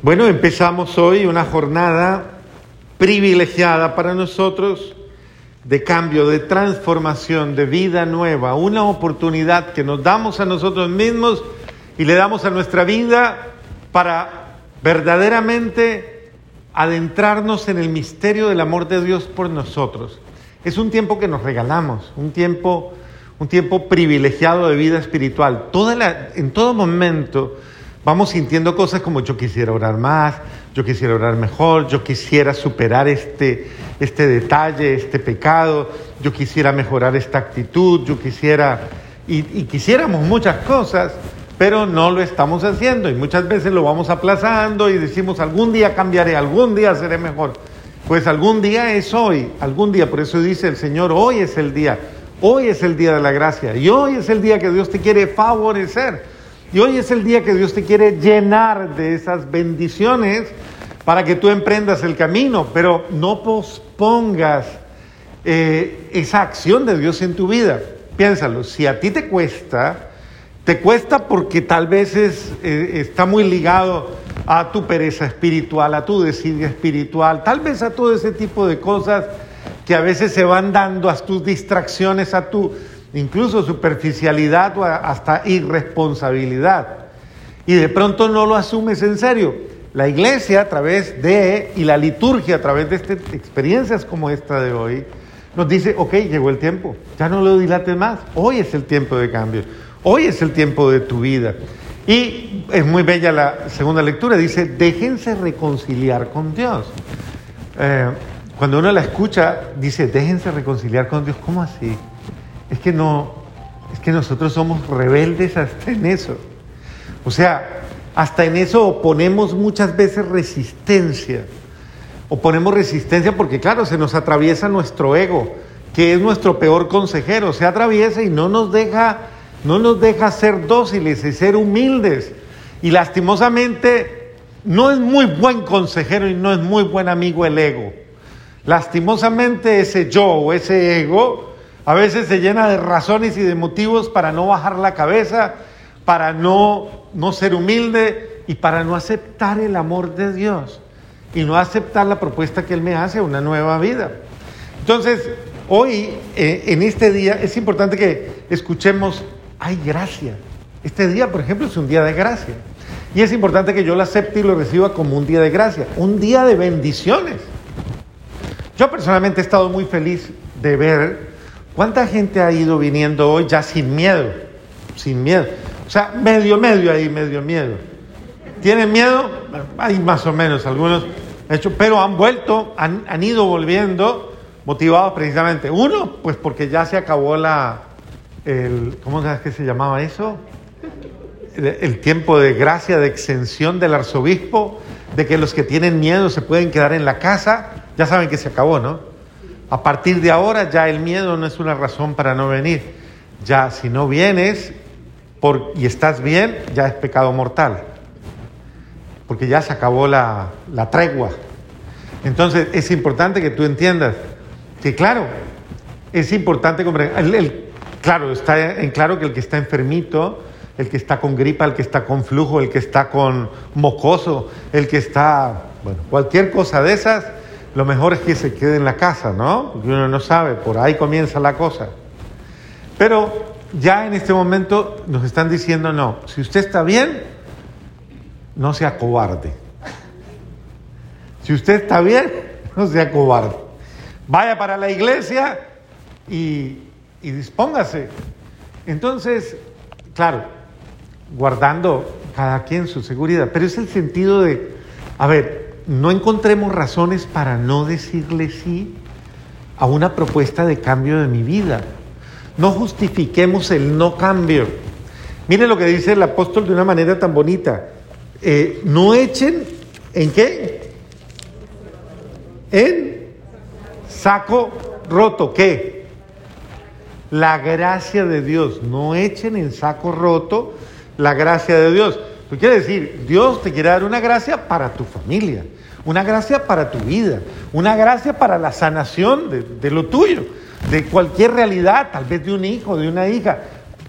Bueno, empezamos hoy una jornada privilegiada para nosotros de cambio, de transformación, de vida nueva, una oportunidad que nos damos a nosotros mismos y le damos a nuestra vida para verdaderamente adentrarnos en el misterio del amor de Dios por nosotros. Es un tiempo que nos regalamos, un tiempo, un tiempo privilegiado de vida espiritual. Toda la, en todo momento vamos sintiendo cosas como yo quisiera orar más, yo quisiera orar mejor, yo quisiera superar este, este detalle, este pecado, yo quisiera mejorar esta actitud, yo quisiera, y, y quisiéramos muchas cosas, pero no lo estamos haciendo y muchas veces lo vamos aplazando y decimos algún día cambiaré, algún día seré mejor. Pues algún día es hoy, algún día, por eso dice el Señor, hoy es el día, hoy es el día de la gracia y hoy es el día que Dios te quiere favorecer. Y hoy es el día que Dios te quiere llenar de esas bendiciones para que tú emprendas el camino, pero no pospongas eh, esa acción de Dios en tu vida. Piénsalo, si a ti te cuesta, te cuesta porque tal vez es, eh, está muy ligado a tu pereza espiritual, a tu desidia espiritual, tal vez a todo ese tipo de cosas que a veces se van dando a tus distracciones, a tu incluso superficialidad o hasta irresponsabilidad. Y de pronto no lo asumes en serio. La iglesia a través de, y la liturgia a través de este, experiencias como esta de hoy, nos dice, ok, llegó el tiempo, ya no lo dilates más, hoy es el tiempo de cambio, hoy es el tiempo de tu vida. Y es muy bella la segunda lectura, dice, déjense reconciliar con Dios. Eh, cuando uno la escucha, dice, déjense reconciliar con Dios, ¿cómo así? Es que no, es que nosotros somos rebeldes hasta en eso. O sea, hasta en eso oponemos muchas veces resistencia. Oponemos resistencia porque, claro, se nos atraviesa nuestro ego, que es nuestro peor consejero. Se atraviesa y no nos deja, no nos deja ser dóciles y ser humildes. Y lastimosamente no es muy buen consejero y no es muy buen amigo el ego. Lastimosamente ese yo o ese ego a veces se llena de razones y de motivos para no bajar la cabeza, para no, no ser humilde y para no aceptar el amor de Dios y no aceptar la propuesta que Él me hace, una nueva vida. Entonces, hoy, eh, en este día, es importante que escuchemos, hay gracia. Este día, por ejemplo, es un día de gracia. Y es importante que yo lo acepte y lo reciba como un día de gracia, un día de bendiciones. Yo personalmente he estado muy feliz de ver ¿Cuánta gente ha ido viniendo hoy ya sin miedo? Sin miedo. O sea, medio, medio ahí, medio miedo. ¿Tienen miedo? Hay más o menos algunos, pero han vuelto, han, ido volviendo motivados precisamente. Uno, pues porque ya se acabó la, el, ¿cómo sabes que se llamaba eso? el tiempo de gracia, de exención del arzobispo, de que los que tienen miedo se pueden quedar en la casa, ya saben que se acabó, ¿no? A partir de ahora ya el miedo no es una razón para no venir. Ya si no vienes y estás bien, ya es pecado mortal. Porque ya se acabó la, tregua. Entonces es importante que tú entiendas que claro, es importante comprender. claro, está en claro que el que está enfermito, el que está con gripa, el que está con flujo, el que está con mocoso, el que está, bueno, cualquier cosa de esas, lo mejor es que se quede en la casa, ¿no? Porque uno no sabe, por ahí comienza la cosa. Pero ya en este momento nos están diciendo, no, si usted está bien, no sea cobarde. Si usted está bien, no sea cobarde. Vaya para la iglesia y, y dispóngase. Entonces, claro, guardando cada quien su seguridad, pero es el sentido de, a ver, no encontremos razones para no decirle sí a una propuesta de cambio de mi vida. No justifiquemos el no cambio. Mire lo que dice el apóstol de una manera tan bonita. Eh, no echen en qué? En saco roto. ¿Qué? La gracia de Dios. No echen en saco roto la gracia de Dios. ¿Qué quiere decir? Dios te quiere dar una gracia para tu familia una gracia para tu vida, una gracia para la sanación de, lo tuyo, de cualquier realidad, tal vez de un hijo, de una hija.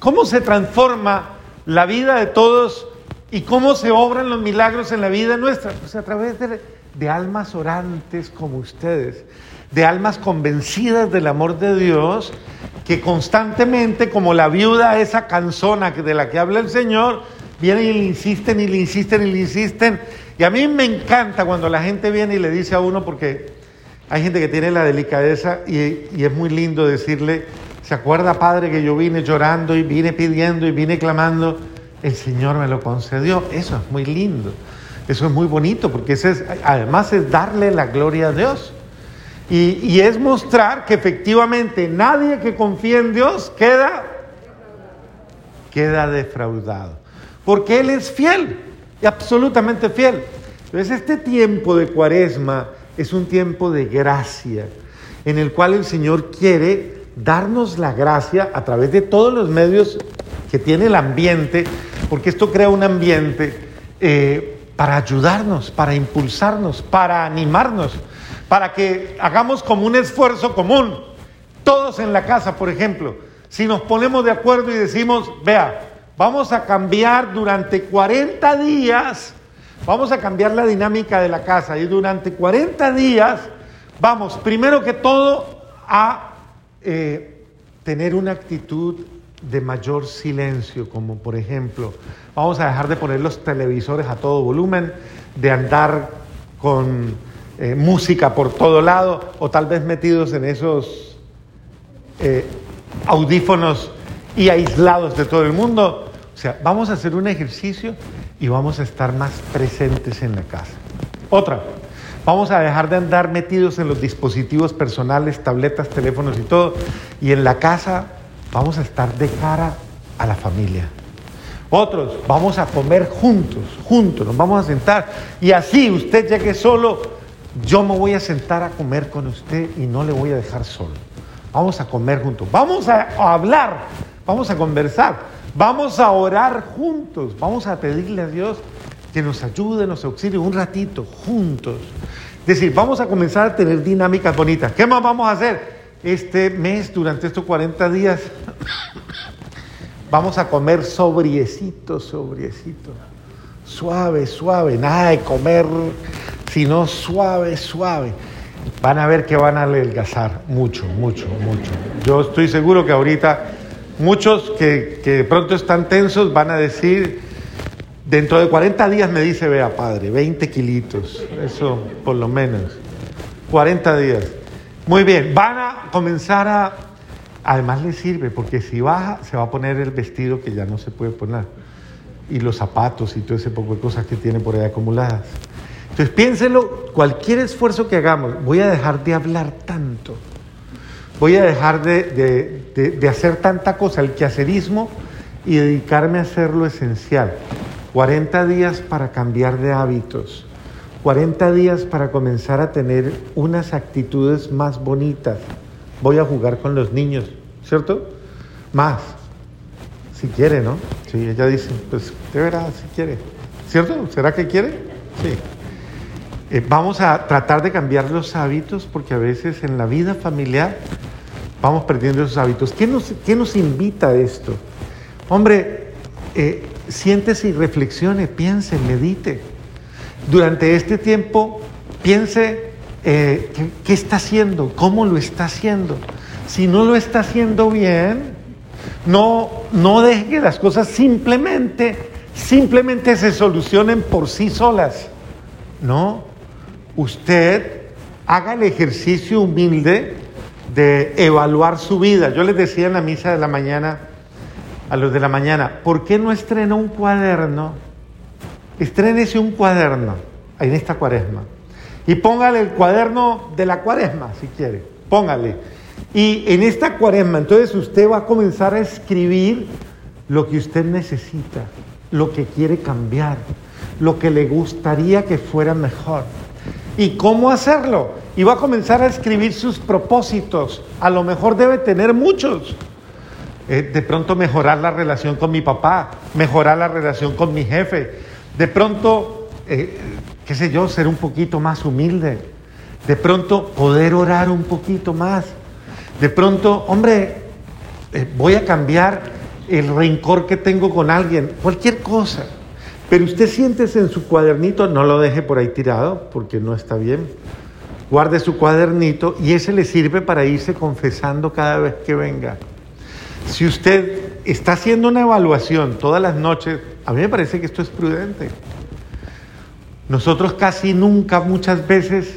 ¿Cómo se transforma la vida de todos ¿Y cómo se obran los milagros en la vida nuestra? Pues a través de, de almas orantes como ustedes, de almas convencidas del amor de Dios, que constantemente, como la viuda esa canzona de la que habla el Señor, vienen y le insisten y le insisten y le insisten. Y a mí me encanta cuando la gente viene y le dice a uno, porque hay gente que tiene la delicadeza y, es muy lindo decirle, ¿se acuerda Padre que yo vine llorando y vine pidiendo y vine clamando? El Señor me lo concedió. Eso es muy lindo. Eso es muy bonito porque es, además es darle la gloria a Dios. Y, y, es mostrar que efectivamente nadie que confía en Dios queda, queda defraudado. Porque Él es fiel, y absolutamente fiel. Entonces este tiempo de cuaresma es un tiempo de gracia, en el cual el Señor quiere darnos la gracia a través de todos los medios que tiene el ambiente, porque esto crea un ambiente eh, para ayudarnos, para impulsarnos, para animarnos, para que hagamos como un esfuerzo común. Todos en la casa, por ejemplo, si nos ponemos de acuerdo y decimos, vea, vamos a cambiar durante 40 días, vamos a cambiar la dinámica de la casa. Y durante 40 días vamos, primero que todo, a eh, tener una actitud de mayor silencio, como por ejemplo, vamos a dejar de poner los televisores a todo volumen, de andar con eh, música por todo lado o tal vez metidos en esos eh, audífonos y aislados de todo el mundo. O sea, vamos a hacer un ejercicio y vamos a estar más presentes en la casa. Otra, vamos a dejar de andar metidos en los dispositivos personales, tabletas, teléfonos y todo, y en la casa vamos a estar de cara a la familia. Otros, vamos a comer juntos, juntos, nos vamos a sentar. Y así usted llegue solo, yo me voy a sentar a comer con usted y no le voy a dejar solo. Vamos a comer juntos, vamos a hablar, vamos a conversar, vamos a orar juntos, vamos a pedirle a Dios que nos ayude, nos auxilie un ratito, juntos. Es decir, vamos a comenzar a tener dinámicas bonitas. ¿Qué más vamos a hacer? Este mes, durante estos 40 días, Vamos a comer sobriecito, sobriecito. Suave, suave. Nada de comer, sino suave, suave. Van a ver que van a adelgazar mucho, mucho, mucho. Yo estoy seguro que ahorita muchos que, que de pronto están tensos van a decir, dentro de 40 días me dice, vea padre, 20 kilitos. Eso por lo menos. 40 días. Muy bien, van a comenzar a Además le sirve porque si baja se va a poner el vestido que ya no se puede poner y los zapatos y todo ese poco de cosas que tiene por ahí acumuladas. Entonces piénselo, cualquier esfuerzo que hagamos, voy a dejar de hablar tanto, voy a dejar de, de hacer tanta cosa, el quehacerismo, y dedicarme a hacer lo esencial. 40 días para cambiar de hábitos, 40 días para comenzar a tener unas actitudes más bonitas voy a jugar con los niños, ¿cierto? Más, si quiere, ¿no? Sí, ella dice, pues de verdad, si quiere, ¿cierto? ¿Será que quiere? Sí. Eh, vamos a tratar de cambiar los hábitos porque a veces en la vida familiar vamos perdiendo esos hábitos. ¿Qué nos, qué nos invita a esto? Hombre, eh, siéntese y reflexione, piense, medite. Durante este tiempo, piense eh, ¿qué, está haciendo, cómo lo está haciendo. Si no lo está haciendo bien, no, no deje que las cosas simplemente, simplemente se solucionen por sí solas. No, usted haga el ejercicio humilde de evaluar su vida. Yo les decía en la misa de la mañana, a los de la mañana, ¿por qué no estrena un cuaderno? Estrénese un cuaderno en esta cuaresma y póngale el cuaderno de la cuaresma, si quiere. Póngale. Y en esta cuaresma, entonces usted va a comenzar a escribir lo que usted necesita, lo que quiere cambiar, lo que le gustaría que fuera mejor. ¿Y cómo hacerlo? Y va a comenzar a escribir sus propósitos. A lo mejor debe tener muchos. Eh, de pronto mejorar la relación con mi papá, mejorar la relación con mi jefe. De pronto eh, qué sé yo, ser un poquito más humilde, de pronto poder orar un poquito más, de pronto, hombre, eh, voy a cambiar el rencor que tengo con alguien, cualquier cosa, Pero usted siéntese en su cuadernito, no lo deje por ahí tirado, porque no está bien. Guarde su cuadernito y ese le sirve para irse confesando cada vez que venga. Si usted está haciendo una evaluación todas las noches, a mí me parece que esto es prudente. Nosotros casi nunca, muchas veces,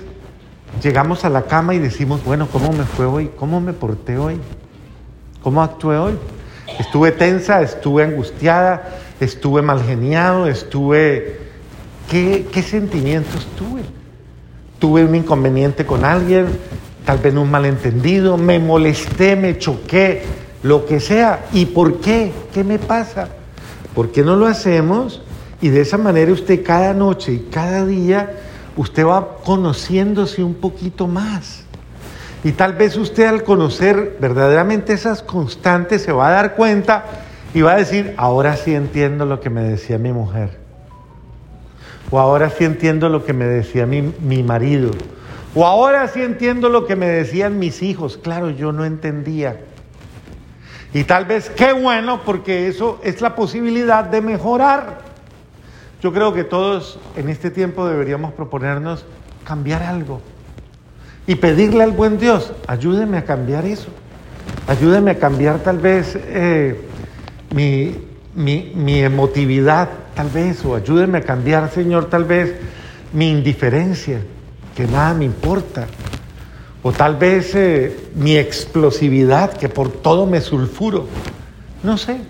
llegamos a la cama y decimos, bueno, ¿cómo me fue hoy? ¿Cómo me porté hoy? ¿Cómo actué hoy? Estuve tensa, estuve angustiada, estuve mal geniado, estuve... ¿Qué, qué sentimientos tuve? Tuve un inconveniente con alguien, tal vez un malentendido, me molesté, me choqué, lo que sea. ¿Y por qué? ¿Qué me pasa? ¿Por qué no lo hacemos? Y de esa manera usted cada noche y cada día, usted va conociéndose un poquito más. Y tal vez usted al conocer verdaderamente esas constantes se va a dar cuenta y va a decir, ahora sí entiendo lo que me decía mi mujer. O ahora sí entiendo lo que me decía mi, mi marido. O ahora sí entiendo lo que me decían mis hijos. Claro, yo no entendía. Y tal vez qué bueno porque eso es la posibilidad de mejorar. Yo creo que todos en este tiempo deberíamos proponernos cambiar algo y pedirle al buen Dios, ayúdeme a cambiar eso, ayúdeme a cambiar tal vez eh, mi, mi, emotividad, tal vez, o ayúdeme a cambiar, Señor, tal vez mi indiferencia, que nada me importa, o tal vez eh, mi explosividad, que por todo me sulfuro, no sé,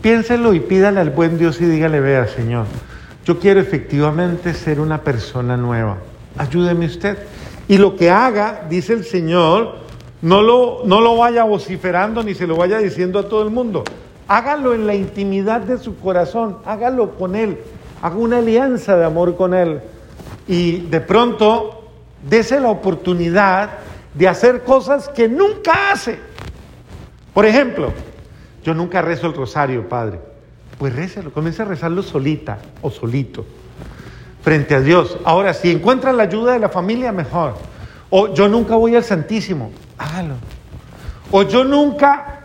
piénselo y pídale al buen Dios y dígale, vea, Señor, yo quiero efectivamente ser una persona nueva. Ayúdeme usted. Y lo que haga, dice el Señor, no lo, no lo vaya vociferando ni se lo vaya diciendo a todo el mundo. Hágalo en la intimidad de su corazón, hágalo con Él, haga una alianza de amor con Él. Y de pronto, dese la oportunidad de hacer cosas que nunca hace. Por ejemplo, yo nunca rezo el rosario, Padre. Pues récelo, comience a rezarlo solita o solito, frente a Dios. Ahora, si encuentra la ayuda de la familia, mejor. O yo nunca voy al Santísimo, hágalo. O yo nunca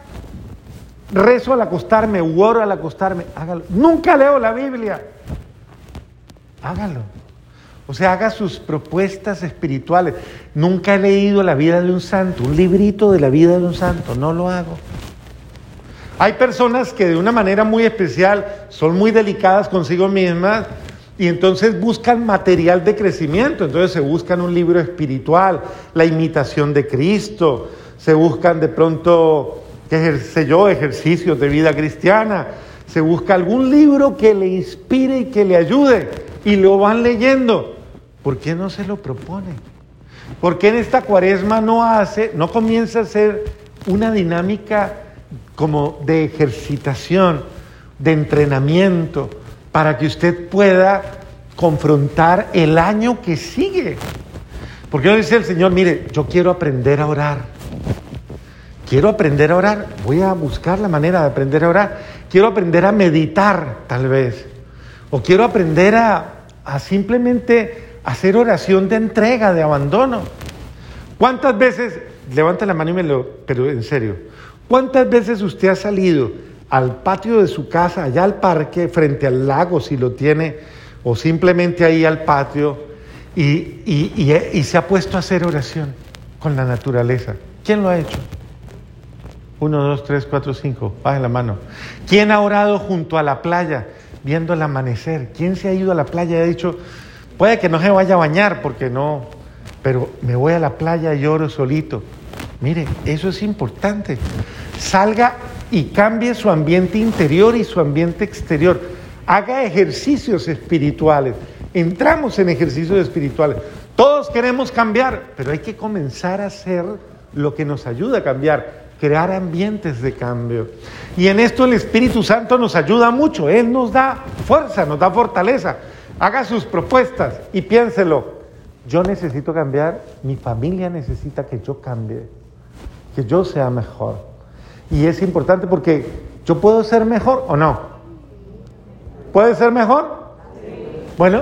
rezo al acostarme, oro al acostarme, hágalo. Nunca leo la Biblia, hágalo. O sea, haga sus propuestas espirituales. Nunca he leído la vida de un santo, un librito de la vida de un santo, no lo hago. Hay personas que de una manera muy especial son muy delicadas consigo mismas y entonces buscan material de crecimiento, entonces se buscan un libro espiritual, la imitación de Cristo, se buscan de pronto, qué sé yo, ejercicios de vida cristiana, se busca algún libro que le inspire y que le ayude y lo van leyendo. ¿Por qué no se lo propone? ¿Por qué en esta cuaresma no hace, no comienza a ser una dinámica como de ejercitación, de entrenamiento, para que usted pueda confrontar el año que sigue. Porque no dice el Señor, mire, yo quiero aprender a orar. Quiero aprender a orar. Voy a buscar la manera de aprender a orar. Quiero aprender a meditar, tal vez. O quiero aprender a, simplemente hacer oración de entrega, de abandono. ¿Cuántas veces, levanta la mano y me lo, pero en serio, ¿Cuántas veces usted ha salido al patio de su casa, allá al parque, frente al lago, si lo tiene, o simplemente ahí al patio, y, se ha puesto a hacer oración con la naturaleza? ¿Quién lo ha hecho? Uno, dos, tres, cuatro, cinco. Baje la mano. ¿Quién ha orado junto a la playa viendo el amanecer? ¿Quién se ha ido a la playa y ha dicho, puede que no se vaya a bañar porque no, pero me voy a la playa y oro solito? Mire, eso es importante. Salga y cambie su ambiente interior y su ambiente exterior. Haga ejercicios espirituales. Entramos en ejercicios espirituales. Todos queremos cambiar, pero hay que comenzar a hacer lo que nos ayuda a cambiar, crear ambientes de cambio. Y en esto el Espíritu Santo nos ayuda mucho. Él nos da fuerza, nos da fortaleza. Haga sus propuestas y piénselo. Yo necesito cambiar, mi familia necesita que yo cambie que yo sea mejor. Y es importante porque yo puedo ser mejor o no. ¿Puede ser mejor? Bueno,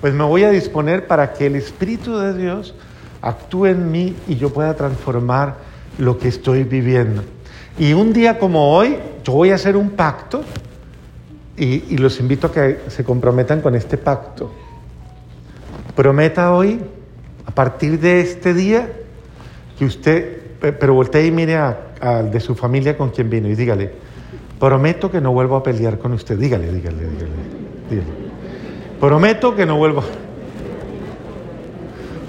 pues me voy a disponer para que el Espíritu de Dios actúe en mí y yo pueda transformar lo que estoy viviendo. Y un día como hoy, yo voy a hacer un pacto Y, los invito a que se comprometan con este pacto. Prometa hoy, a partir de este día, que usted, pe- pero voltee y mire al de su familia con quien vino y dígale, prometo que no vuelvo a pelear con usted. Dígale, dígale, dígale. dígale. Prometo que no vuelvo.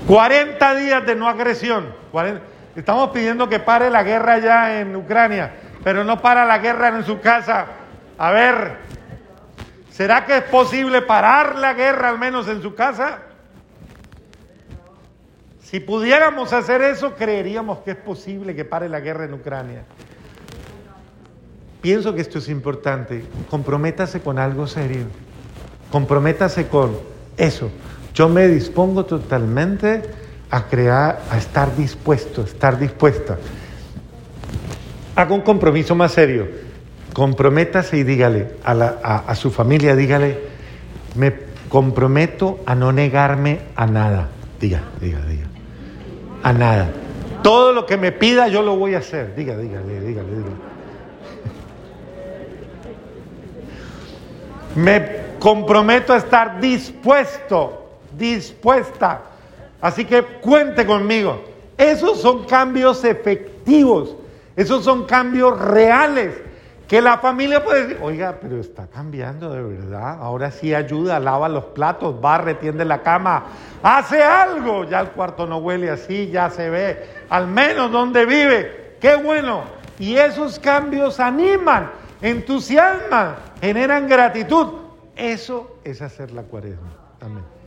40 días de no agresión. 40 Estamos pidiendo que pare la guerra ya en Ucrania, pero no para la guerra en su casa. A ver, ¿será que es posible parar la guerra al menos en su casa? Si pudiéramos hacer eso, creeríamos que es posible que pare la guerra en Ucrania. Pienso que esto es importante. Comprométase con algo serio. Comprométase con eso. Yo me dispongo totalmente a crear, a estar dispuesto, estar dispuesta. Haga un compromiso más serio. Comprométase y dígale a, la- a- su familia, dígale, me comprometo a no negarme a nada. Diga, diga, diga. A nada. Todo lo que me pida yo lo voy a hacer. Diga, dígale, dígale, dígale. Me comprometo a estar dispuesto, dispuesta. Así que cuente conmigo. Esos son cambios efectivos. Esos son cambios reales. Que la familia puede decir, oiga, pero está cambiando de verdad. Ahora sí ayuda, lava los platos, barre, tiende la cama, hace algo. Ya el cuarto no huele así, ya se ve al menos donde vive. Qué bueno. Y esos cambios animan, entusiasman, generan gratitud. Eso es hacer la cuaresma. Amén.